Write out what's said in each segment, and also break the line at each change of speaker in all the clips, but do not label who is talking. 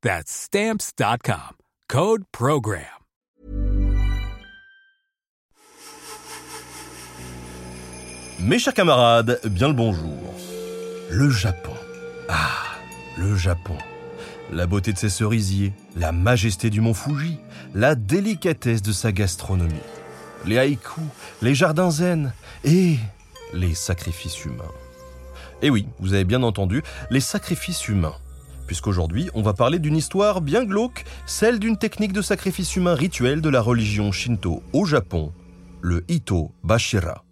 That's Stamps.com. Code Program.
Mes chers camarades, bien le bonjour. Le Japon. Ah, le Japon. La beauté de ses cerisiers, la majesté du mont Fuji, la délicatesse de sa gastronomie, les haïkus, les jardins zen et les sacrifices humains. Et oui, vous avez bien entendu, les sacrifices humains. Puisqu'aujourd'hui, on va parler d'une histoire bien glauque, celle d'une technique de sacrifice humain rituel de la religion Shinto au Japon, le Ito Bashira.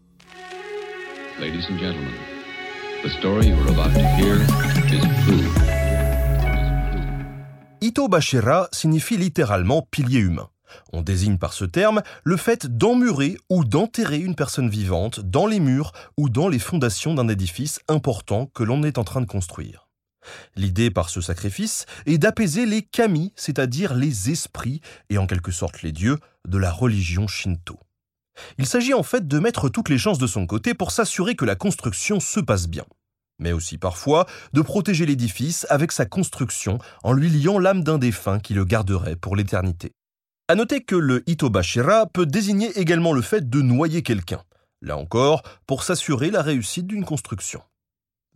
Ladies and gentlemen, the story you're about to hear is true.
Ito Bashira signifie littéralement pilier humain. On désigne par ce terme le fait d'emmurer ou d'enterrer une personne vivante dans les murs ou dans les fondations d'un édifice important que l'on est en train de construire. L'idée par ce sacrifice est d'apaiser les kami, c'est-à-dire les esprits et en quelque sorte les dieux de la religion shinto. Il s'agit en fait de mettre toutes les chances de son côté pour s'assurer que la construction se passe bien. Mais aussi parfois de protéger l'édifice avec sa construction en lui liant l'âme d'un défunt qui le garderait pour l'éternité. À noter que le Itobashira peut désigner également le fait de noyer quelqu'un, là encore pour s'assurer la réussite d'une construction.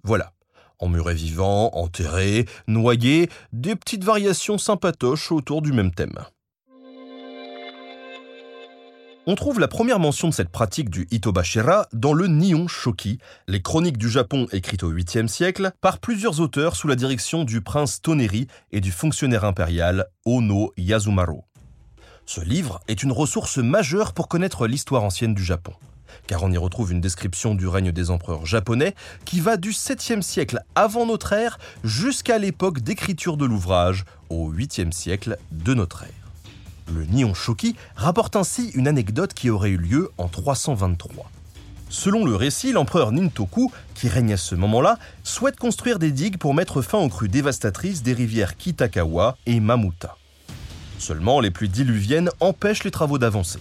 Voilà, emmuré vivant, enterré, noyé, des petites variations sympatoches autour du même thème. On trouve la première mention de cette pratique du Itobashira dans le Nihon Shoki, les chroniques du Japon écrites au 8e siècle par plusieurs auteurs sous la direction du prince Toneri et du fonctionnaire impérial Ono Yasumaro. Ce livre est une ressource majeure pour connaître l'histoire ancienne du Japon, car on y retrouve une description du règne des empereurs japonais qui va du 7e siècle avant notre ère jusqu'à l'époque d'écriture de l'ouvrage au 8e siècle de notre ère. Le Nihon Shoki rapporte ainsi une anecdote qui aurait eu lieu en 323. Selon le récit, l'empereur Nintoku, qui règne à ce moment-là, souhaite construire des digues pour mettre fin aux crues dévastatrices des rivières Kitakawa et Mamuta. Seulement, les pluies diluviennes empêchent les travaux d'avancer.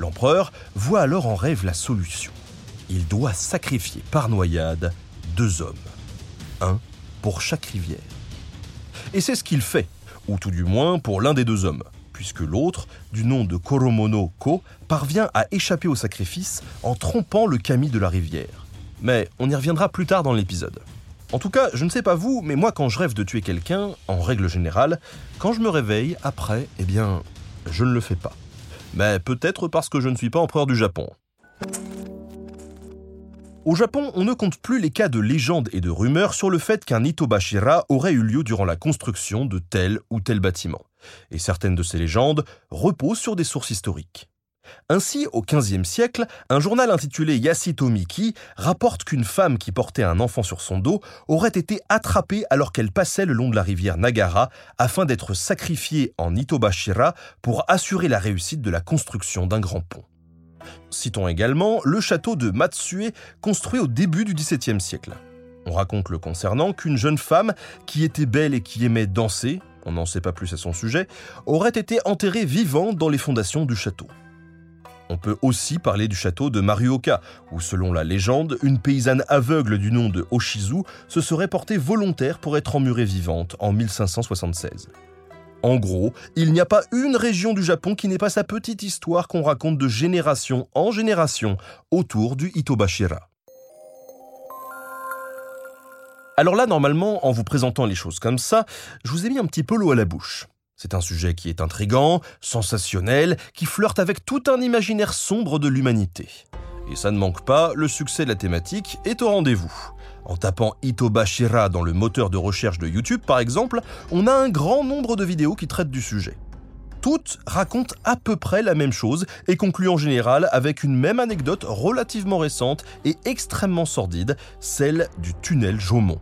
L'empereur voit alors en rêve la solution. Il doit sacrifier par noyade deux hommes, un pour chaque rivière. Et c'est ce qu'il fait, ou tout du moins pour l'un des deux hommes, puisque l'autre, du nom de Koromono Ko, parvient à échapper au sacrifice en trompant le kami de la rivière. Mais on y reviendra plus tard dans l'épisode. En tout cas, je ne sais pas vous, mais moi quand je rêve de tuer quelqu'un, en règle générale, quand je me réveille, après, eh bien, je ne le fais pas. Mais peut-être parce que je ne suis pas empereur du Japon. Au Japon, on ne compte plus les cas de légendes et de rumeurs sur le fait qu'un Itobashira aurait eu lieu durant la construction de tel ou tel bâtiment. Et certaines de ces légendes reposent sur des sources historiques. Ainsi, au XVe siècle, un journal intitulé Yasitomiki rapporte qu'une femme qui portait un enfant sur son dos aurait été attrapée alors qu'elle passait le long de la rivière Nagara afin d'être sacrifiée en Itobashira pour assurer la réussite de la construction d'un grand pont. Citons également le château de Matsue, construit au début du XVIIe siècle. On raconte le concernant qu'une jeune femme, qui était belle et qui aimait danser, on n'en sait pas plus à son sujet, aurait été enterrée vivante dans les fondations du château. On peut aussi parler du château de Maruoka, où selon la légende, une paysanne aveugle du nom de Oshizu se serait portée volontaire pour être emmurée vivante en 1576. En gros, il n'y a pas une région du Japon qui n'ait pas sa petite histoire qu'on raconte de génération en génération autour du Itobashira. Alors là, normalement, en vous présentant les choses comme ça, je vous ai mis un petit peu l'eau à la bouche. C'est un sujet qui est intrigant, sensationnel, qui flirte avec tout un imaginaire sombre de l'humanité. Et ça ne manque pas, le succès de la thématique est au rendez-vous. En tapant Itoba Shira dans le moteur de recherche de YouTube, par exemple, on a un grand nombre de vidéos qui traitent du sujet. Toutes racontent à peu près la même chose et concluent en général avec une même anecdote relativement récente et extrêmement sordide, celle du tunnel Jaumont.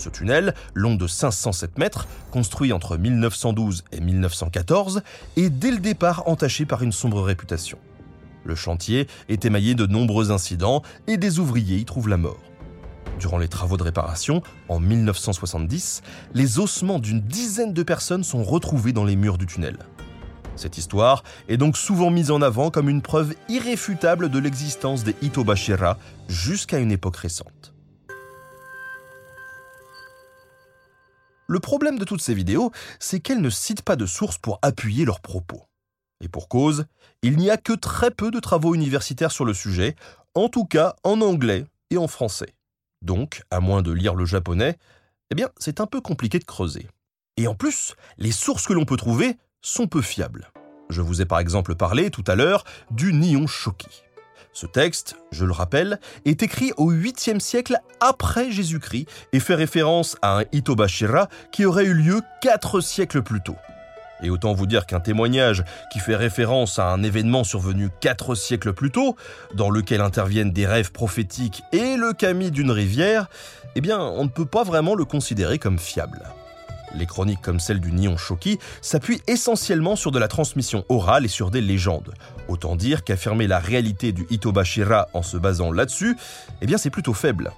Ce tunnel, long de 507 mètres, construit entre 1912 et 1914, est dès le départ entaché par une sombre réputation. Le chantier est émaillé de nombreux incidents et des ouvriers y trouvent la mort. Durant les travaux de réparation, en 1970, les ossements d'une dizaine de personnes sont retrouvés dans les murs du tunnel. Cette histoire est donc souvent mise en avant comme une preuve irréfutable de l'existence des Itobashira jusqu'à une époque récente. Le problème de toutes ces vidéos, c'est qu'elles ne citent pas de sources pour appuyer leurs propos. Et pour cause, il n'y a que très peu de travaux universitaires sur le sujet, en tout cas en anglais et en français. Donc, à moins de lire le japonais, eh bien, c'est un peu compliqué de creuser. Et en plus, les sources que l'on peut trouver sont peu fiables. Je vous ai par exemple parlé tout à l'heure du Nihon Shoki. Ce texte, je le rappelle, est écrit au 8e siècle après Jésus-Christ et fait référence à un Itobashira qui aurait eu lieu 4 siècles plus tôt. Et autant vous dire qu'un témoignage qui fait référence à un événement survenu quatre siècles plus tôt, dans lequel interviennent des rêves prophétiques et le camis d'une rivière, eh bien, on ne peut pas vraiment le considérer comme fiable. Les chroniques comme celle du Nihon Shoki s'appuient essentiellement sur de la transmission orale et sur des légendes. Autant dire qu'affirmer la réalité du Itobashira en se basant là-dessus, eh bien c'est plutôt faible.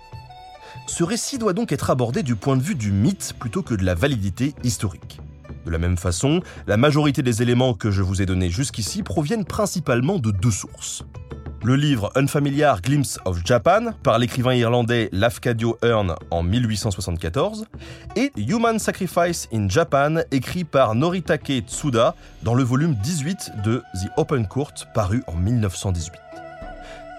Ce récit doit donc être abordé du point de vue du mythe plutôt que de la validité historique. De la même façon, la majorité des éléments que je vous ai donnés jusqu'ici proviennent principalement de deux sources. Le livre Unfamiliar Glimpse of Japan par l'écrivain irlandais Lafcadio Hearn en 1874 et Human Sacrifice in Japan écrit par Noritake Tsuda dans le volume 18 de The Open Court paru en 1918.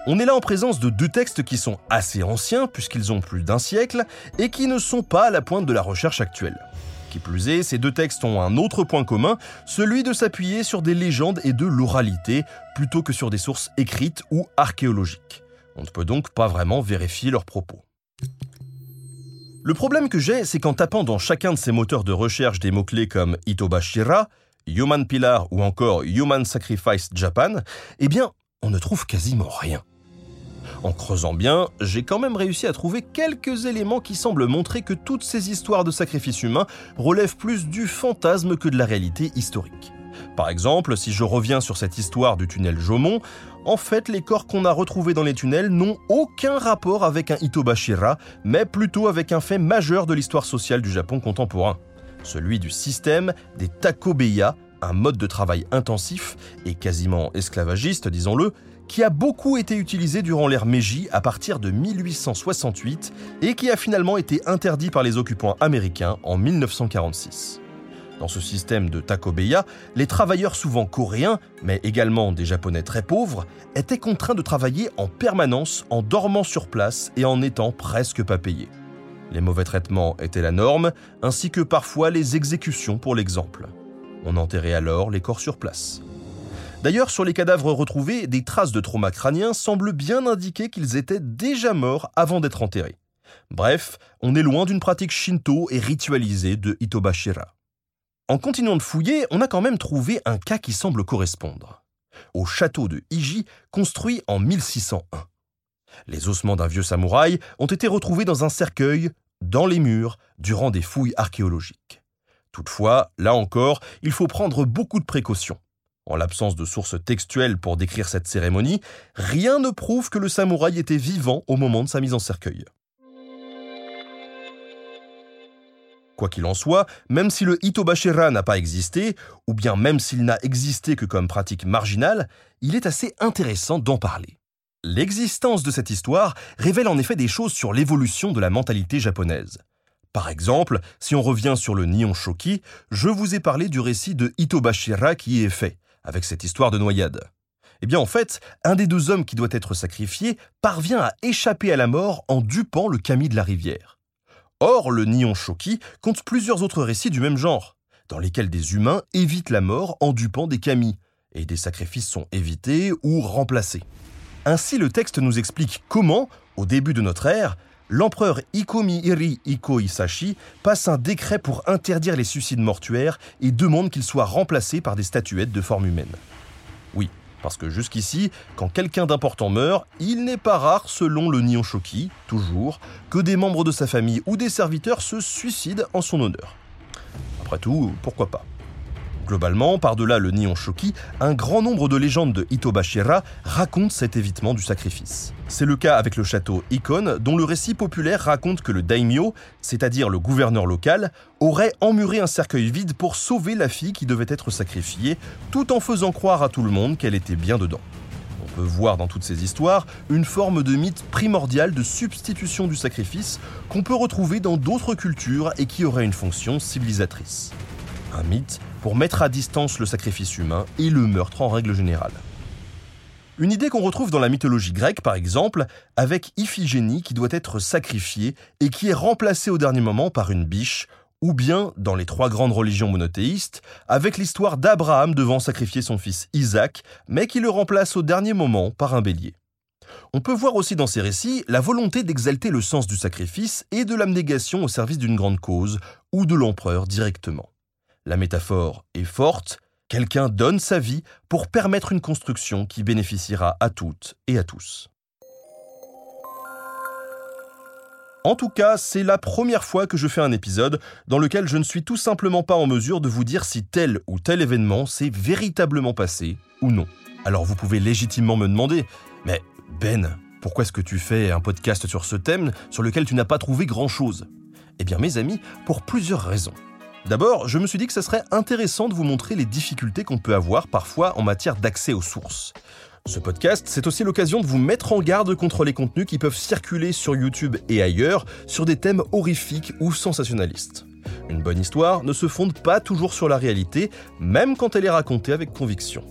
On est là en présence de deux textes qui sont assez anciens puisqu'ils ont plus d'un siècle et qui ne sont pas à la pointe de la recherche actuelle. Qui plus est, ces deux textes ont un autre point commun, celui de s'appuyer sur des légendes et de l'oralité, plutôt que sur des sources écrites ou archéologiques. On ne peut donc pas vraiment vérifier leurs propos. Le problème que j'ai, c'est qu'en tapant dans chacun de ces moteurs de recherche des mots-clés comme Itobashira, Human Pillar ou encore Human Sacrifice Japan, eh bien, on ne trouve quasiment rien. En creusant bien, j'ai quand même réussi à trouver quelques éléments qui semblent montrer que toutes ces histoires de sacrifices humains relèvent plus du fantasme que de la réalité historique. Par exemple, si je reviens sur cette histoire du tunnel Jomon, en fait, les corps qu'on a retrouvés dans les tunnels n'ont aucun rapport avec un Itobashira, mais plutôt avec un fait majeur de l'histoire sociale du Japon contemporain, celui du système des takobeya, un mode de travail intensif et quasiment esclavagiste, disons-le, qui a beaucoup été utilisé durant l'ère Meiji à partir de 1868 et qui a finalement été interdit par les occupants américains en 1946. Dans ce système de takobeya, les travailleurs souvent coréens, mais également des japonais très pauvres, étaient contraints de travailler en permanence en dormant sur place et en n'étant presque pas payés. Les mauvais traitements étaient la norme, ainsi que parfois les exécutions pour l'exemple. On enterrait alors les corps sur place. D'ailleurs, sur les cadavres retrouvés, des traces de trauma crânien semblent bien indiquer qu'ils étaient déjà morts avant d'être enterrés. Bref, on est loin d'une pratique shinto et ritualisée de Itobashira. En continuant de fouiller, on a quand même trouvé un cas qui semble correspondre. Au château de Iji, construit en 1601. Les ossements d'un vieux samouraï ont été retrouvés dans un cercueil, dans les murs, durant des fouilles archéologiques. Toutefois, là encore, il faut prendre beaucoup de précautions. En l'absence de sources textuelles pour décrire cette cérémonie, rien ne prouve que le samouraï était vivant au moment de sa mise en cercueil. Quoi qu'il en soit, même si le Hitobashira n'a pas existé, ou bien même s'il n'a existé que comme pratique marginale, il est assez intéressant d'en parler. L'existence de cette histoire révèle en effet des choses sur l'évolution de la mentalité japonaise. Par exemple, si on revient sur le Nihon Shoki, je vous ai parlé du récit de Hitobashira qui est fait, avec cette histoire de noyade Eh bien en fait, un des deux hommes qui doit être sacrifié parvient à échapper à la mort en dupant le kami de la rivière. Or, le Nihon Shoki compte plusieurs autres récits du même genre. dans lesquels des humains évitent la mort en dupant des kami, et des sacrifices sont évités ou remplacés. Ainsi, le texte nous explique comment, au début de notre ère, l'empereur Ikomi Iri Iko Isashi passe un décret pour interdire les suicides mortuaires et demande qu'ils soient remplacés par des statuettes de forme humaine. Oui, parce que jusqu'ici, quand quelqu'un d'important meurt, il n'est pas rare, selon le Nihon Shoki, toujours, que des membres de sa famille ou des serviteurs se suicident en son honneur. Après tout, pourquoi pas? Globalement, par-delà le Nihon Shoki, un grand nombre de légendes de Itobashira racontent cet évitement du sacrifice. C'est le cas avec le château Ikon, dont le récit populaire raconte que le daimyo, c'est-à-dire le gouverneur local, aurait emmuré un cercueil vide pour sauver la fille qui devait être sacrifiée, tout en faisant croire à tout le monde qu'elle était bien dedans. On peut voir dans toutes ces histoires une forme de mythe primordial de substitution du sacrifice qu'on peut retrouver dans d'autres cultures et qui aurait une fonction civilisatrice. Un mythe pour mettre à distance le sacrifice humain et le meurtre en règle générale. Une idée qu'on retrouve dans la mythologie grecque, par exemple, avec Iphigénie qui doit être sacrifiée et qui est remplacée au dernier moment par une biche, ou bien dans les trois grandes religions monothéistes, avec l'histoire d'Abraham devant sacrifier son fils Isaac, mais qui le remplace au dernier moment par un bélier. On peut voir aussi dans ces récits la volonté d'exalter le sens du sacrifice et de l'abnégation au service d'une grande cause, ou de l'empereur directement. La métaphore est forte, quelqu'un donne sa vie pour permettre une construction qui bénéficiera à toutes et à tous. En tout cas, c'est la première fois que je fais un épisode dans lequel je ne suis tout simplement pas en mesure de vous dire si tel ou tel événement s'est véritablement passé ou non. Alors vous pouvez légitimement me demander, mais Ben, pourquoi est-ce que tu fais un podcast sur ce thème sur lequel tu n'as pas trouvé grand-chose? Eh bien mes amis, pour plusieurs raisons. D'abord, je me suis dit que ce serait intéressant de vous montrer les difficultés qu'on peut avoir parfois en matière d'accès aux sources. Ce podcast, c'est aussi l'occasion de vous mettre en garde contre les contenus qui peuvent circuler sur YouTube et ailleurs sur des thèmes horrifiques ou sensationnalistes. Une bonne histoire ne se fonde pas toujours sur la réalité, même quand elle est racontée avec conviction.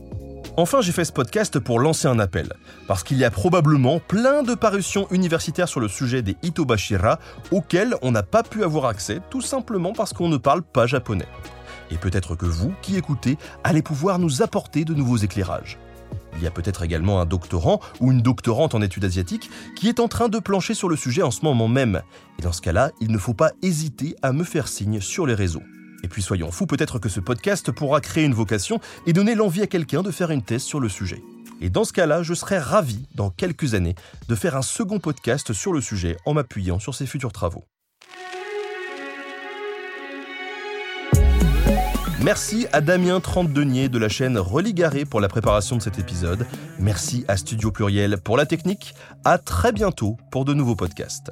Enfin, j'ai fait ce podcast pour lancer un appel, parce qu'il y a probablement plein de parutions universitaires sur le sujet des Itobashira auxquelles on n'a pas pu avoir accès tout simplement parce qu'on ne parle pas japonais. Et peut-être que vous, qui écoutez, allez pouvoir nous apporter de nouveaux éclairages. Il y a peut-être également un doctorant ou une doctorante en études asiatiques qui est en train de plancher sur le sujet en ce moment même. Et dans ce cas-là, il ne faut pas hésiter à me faire signe sur les réseaux. Et puis soyons fous, peut-être que ce podcast pourra créer une vocation et donner l'envie à quelqu'un de faire une thèse sur le sujet. Et dans ce cas-là, je serais ravi, dans quelques années, de faire un second podcast sur le sujet en m'appuyant sur ses futurs travaux. Merci à Damien Trente-Denier de la chaîne Religaré pour la préparation de cet épisode. Merci à Studio Pluriel pour la technique. À très bientôt pour de nouveaux podcasts.